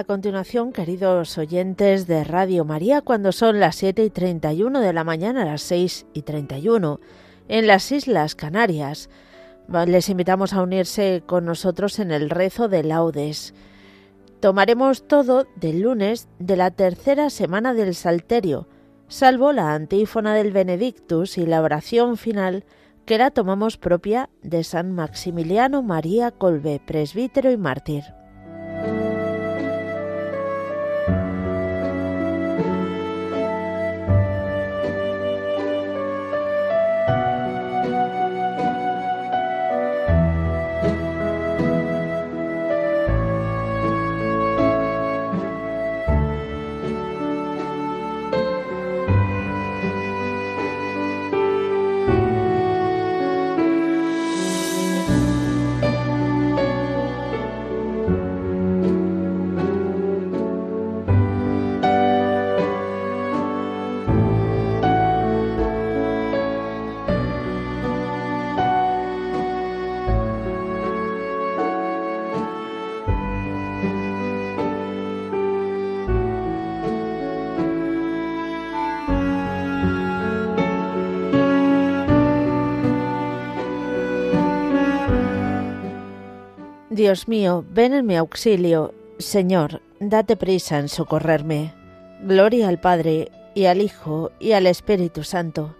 A continuación, queridos oyentes de Radio María, cuando son las 7 y 31 de la mañana, las 6 y 31, en las Islas Canarias, les invitamos a unirse con nosotros en el rezo de laudes. Tomaremos todo del lunes de la tercera semana del Salterio, salvo la antífona del Benedictus y la oración final que la tomamos propia de San Maximiliano María Colbe, presbítero y mártir. Dios mío, ven en mi auxilio. Señor, date prisa en socorrerme. Gloria al Padre, y al Hijo, y al Espíritu Santo,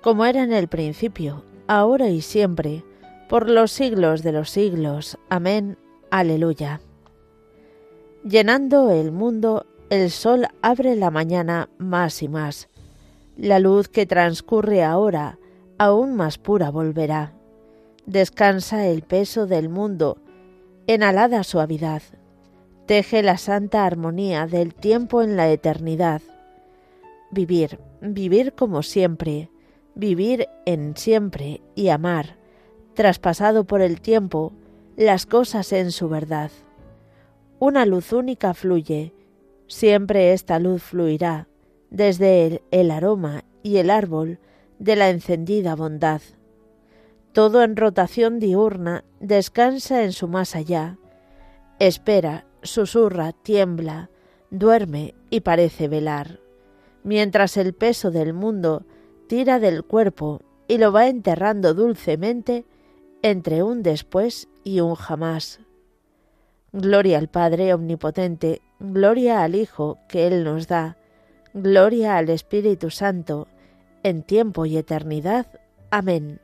como era en el principio, ahora y siempre, por los siglos de los siglos. Amén. Aleluya. Llenando el mundo, el sol abre la mañana más y más. La luz que transcurre ahora, aún más pura volverá. Descansa el peso del mundo, en alada suavidad. Teje la santa armonía del tiempo en la eternidad. Vivir, vivir como siempre, vivir en siempre y amar, traspasado por el tiempo, las cosas en su verdad. Una luz única fluye, siempre esta luz fluirá, desde el, el aroma y el árbol de la encendida bondad todo en rotación diurna, descansa en su más allá, espera, susurra, tiembla, duerme y parece velar, mientras el peso del mundo tira del cuerpo y lo va enterrando dulcemente entre un después y un jamás. Gloria al Padre Omnipotente, gloria al Hijo que Él nos da, gloria al Espíritu Santo, en tiempo y eternidad. Amén.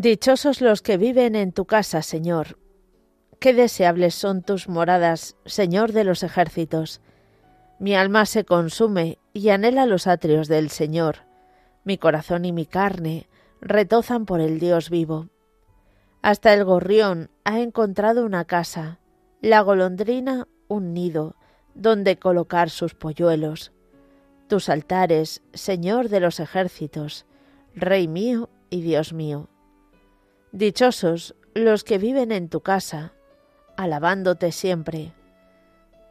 Dichosos los que viven en tu casa, Señor. Qué deseables son tus moradas, Señor de los ejércitos. Mi alma se consume y anhela los atrios del Señor. Mi corazón y mi carne retozan por el Dios vivo. Hasta el gorrión ha encontrado una casa, la golondrina un nido, donde colocar sus polluelos. Tus altares, Señor de los ejércitos, Rey mío y Dios mío. Dichosos los que viven en tu casa, alabándote siempre.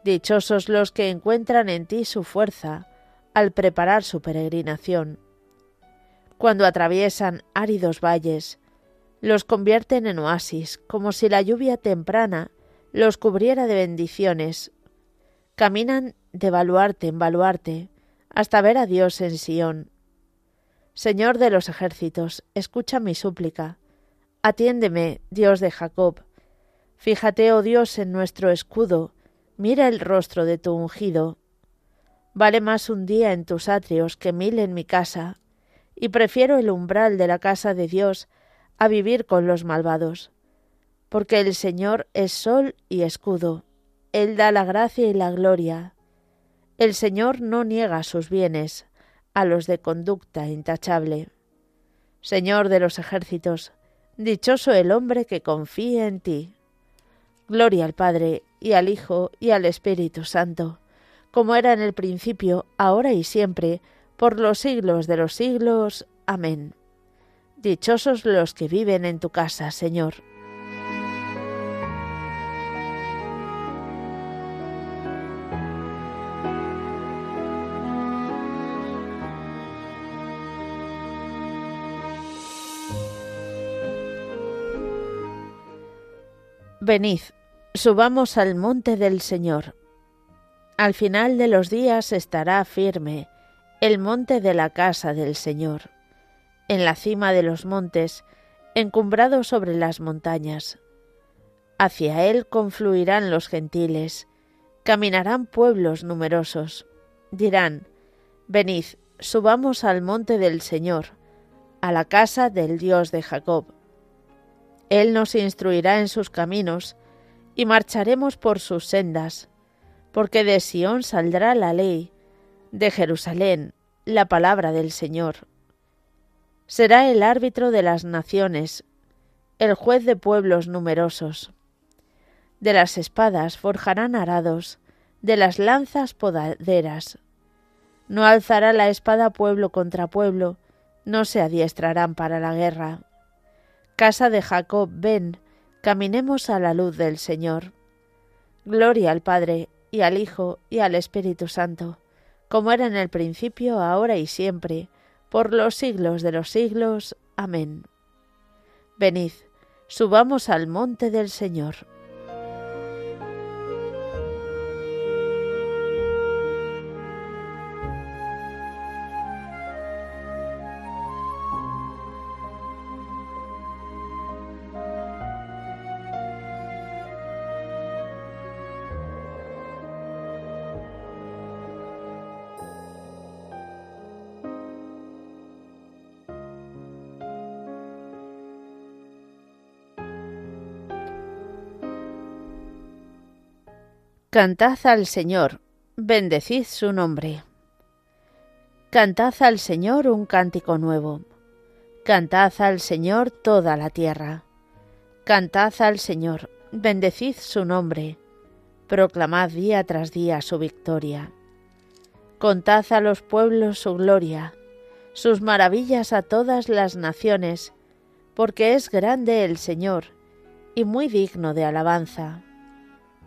Dichosos los que encuentran en ti su fuerza al preparar su peregrinación. Cuando atraviesan áridos valles, los convierten en oasis, como si la lluvia temprana los cubriera de bendiciones. Caminan de baluarte en baluarte, hasta ver a Dios en Sión. Señor de los ejércitos, escucha mi súplica Atiéndeme, Dios de Jacob. Fíjate, oh Dios, en nuestro escudo, mira el rostro de tu ungido. Vale más un día en tus atrios que mil en mi casa, y prefiero el umbral de la casa de Dios a vivir con los malvados. Porque el Señor es sol y escudo, Él da la gracia y la gloria. El Señor no niega sus bienes a los de conducta intachable. Señor de los ejércitos, Dichoso el hombre que confía en ti. Gloria al Padre, y al Hijo, y al Espíritu Santo, como era en el principio, ahora y siempre, por los siglos de los siglos. Amén. Dichosos los que viven en tu casa, Señor. Venid, subamos al monte del Señor. Al final de los días estará firme el monte de la casa del Señor, en la cima de los montes, encumbrado sobre las montañas. Hacia él confluirán los gentiles, caminarán pueblos numerosos. Dirán, Venid, subamos al monte del Señor, a la casa del Dios de Jacob él nos instruirá en sus caminos y marcharemos por sus sendas, porque de Sión saldrá la ley, de Jerusalén la palabra del Señor. Será el árbitro de las naciones, el juez de pueblos numerosos. De las espadas forjarán arados, de las lanzas podaderas. No alzará la espada pueblo contra pueblo, no se adiestrarán para la guerra. Casa de Jacob, ven, caminemos a la luz del Señor. Gloria al Padre, y al Hijo, y al Espíritu Santo, como era en el principio, ahora y siempre, por los siglos de los siglos. Amén. Venid, subamos al monte del Señor. Cantad al Señor, bendecid su nombre. Cantad al Señor un cántico nuevo. Cantad al Señor toda la tierra. Cantad al Señor, bendecid su nombre. Proclamad día tras día su victoria. Contad a los pueblos su gloria, sus maravillas a todas las naciones, porque es grande el Señor y muy digno de alabanza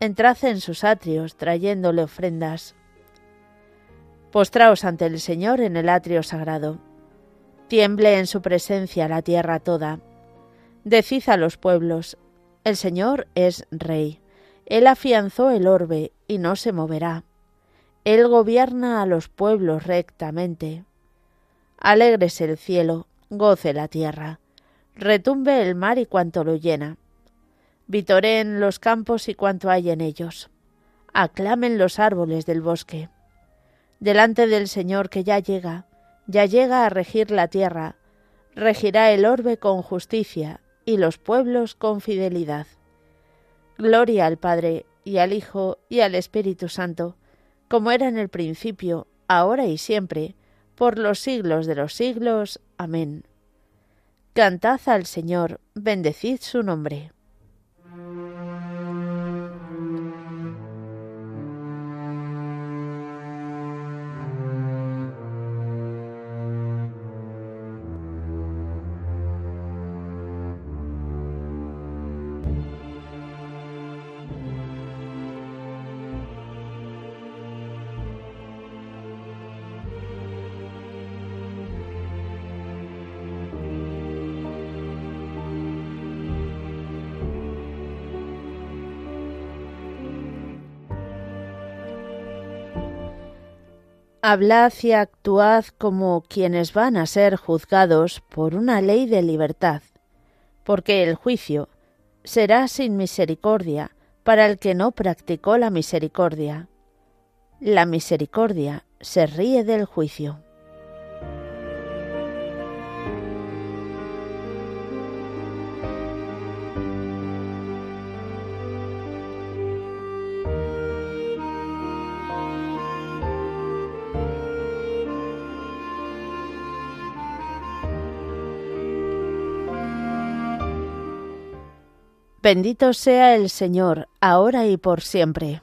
entrad en sus atrios trayéndole ofrendas. Postraos ante el Señor en el atrio sagrado. Tiemble en su presencia la tierra toda. Decid a los pueblos, el Señor es Rey. Él afianzó el orbe y no se moverá. Él gobierna a los pueblos rectamente. Alégrese el cielo, goce la tierra, retumbe el mar y cuanto lo llena Vitoreen los campos y cuanto hay en ellos. Aclamen los árboles del bosque. Delante del Señor que ya llega, ya llega a regir la tierra, regirá el orbe con justicia y los pueblos con fidelidad. Gloria al Padre y al Hijo y al Espíritu Santo, como era en el principio, ahora y siempre, por los siglos de los siglos. Amén. Cantad al Señor, bendecid su nombre. Hablad y actuad como quienes van a ser juzgados por una ley de libertad, porque el juicio será sin misericordia para el que no practicó la misericordia. La misericordia se ríe del juicio. Bendito sea el Señor, ahora y por siempre.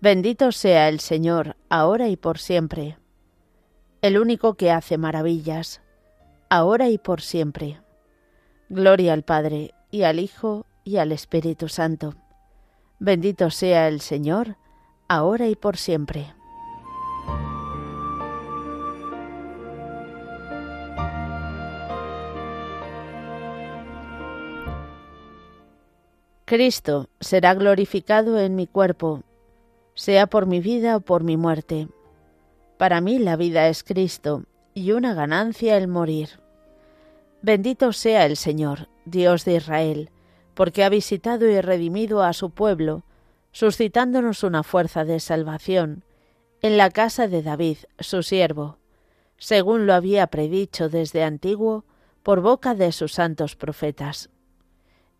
Bendito sea el Señor, ahora y por siempre. El único que hace maravillas, ahora y por siempre. Gloria al Padre, y al Hijo, y al Espíritu Santo. Bendito sea el Señor, ahora y por siempre. Cristo será glorificado en mi cuerpo, sea por mi vida o por mi muerte. Para mí la vida es Cristo y una ganancia el morir. Bendito sea el Señor, Dios de Israel, porque ha visitado y redimido a su pueblo, suscitándonos una fuerza de salvación en la casa de David, su siervo, según lo había predicho desde antiguo por boca de sus santos profetas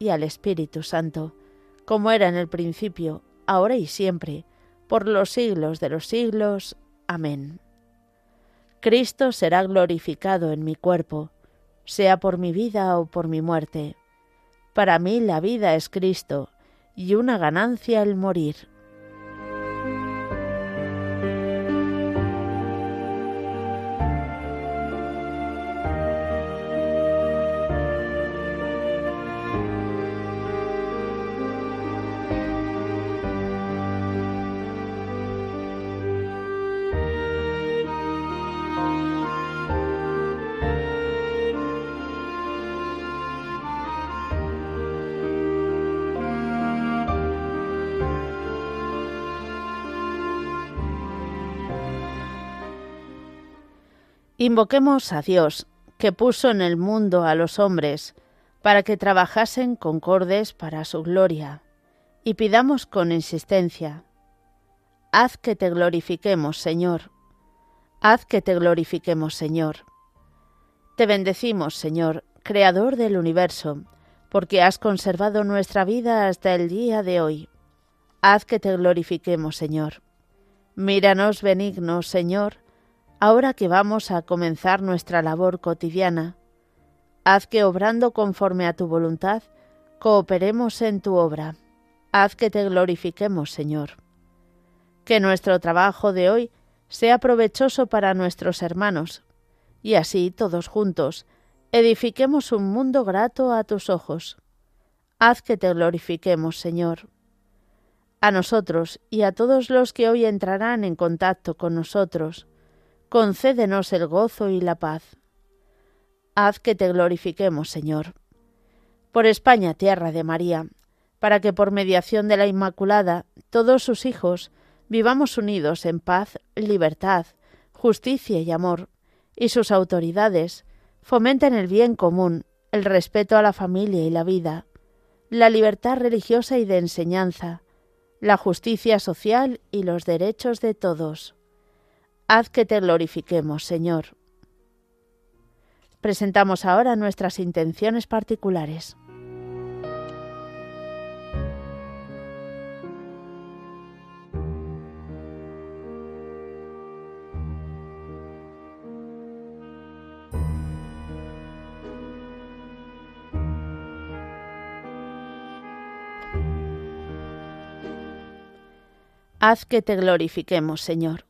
y al Espíritu Santo, como era en el principio, ahora y siempre, por los siglos de los siglos. Amén. Cristo será glorificado en mi cuerpo, sea por mi vida o por mi muerte. Para mí la vida es Cristo, y una ganancia el morir. Invoquemos a Dios, que puso en el mundo a los hombres, para que trabajasen concordes para su gloria, y pidamos con insistencia, Haz que te glorifiquemos, Señor. Haz que te glorifiquemos, Señor. Te bendecimos, Señor, Creador del universo, porque has conservado nuestra vida hasta el día de hoy. Haz que te glorifiquemos, Señor. Míranos benignos, Señor, ahora que vamos a comenzar nuestra labor cotidiana. Haz que, obrando conforme a tu voluntad, cooperemos en tu obra. Haz que te glorifiquemos, Señor. Que nuestro trabajo de hoy sea provechoso para nuestros hermanos, y así todos juntos edifiquemos un mundo grato a tus ojos. Haz que te glorifiquemos, Señor. A nosotros y a todos los que hoy entrarán en contacto con nosotros, concédenos el gozo y la paz. Haz que te glorifiquemos, Señor. Por España, tierra de María, para que por mediación de la Inmaculada todos sus hijos vivamos unidos en paz, libertad, justicia y amor, y sus autoridades fomenten el bien común, el respeto a la familia y la vida, la libertad religiosa y de enseñanza, la justicia social y los derechos de todos. Haz que te glorifiquemos, Señor. Presentamos ahora nuestras intenciones particulares. Haz que te glorifiquemos, Señor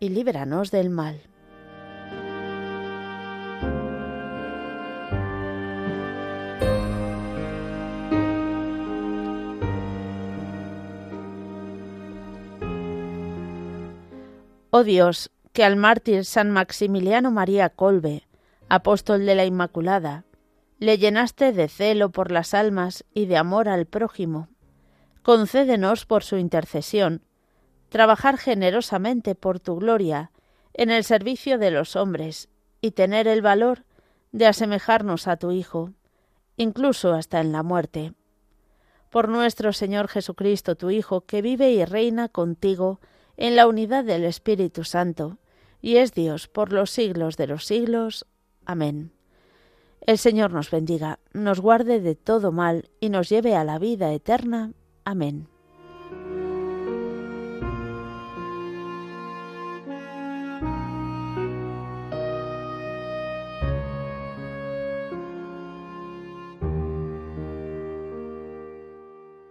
y líbranos del mal. Oh Dios, que al mártir San Maximiliano María Colbe, apóstol de la Inmaculada, le llenaste de celo por las almas y de amor al prójimo. Concédenos por su intercesión trabajar generosamente por tu gloria en el servicio de los hombres y tener el valor de asemejarnos a tu Hijo, incluso hasta en la muerte. Por nuestro Señor Jesucristo, tu Hijo, que vive y reina contigo en la unidad del Espíritu Santo, y es Dios por los siglos de los siglos. Amén. El Señor nos bendiga, nos guarde de todo mal y nos lleve a la vida eterna. Amén.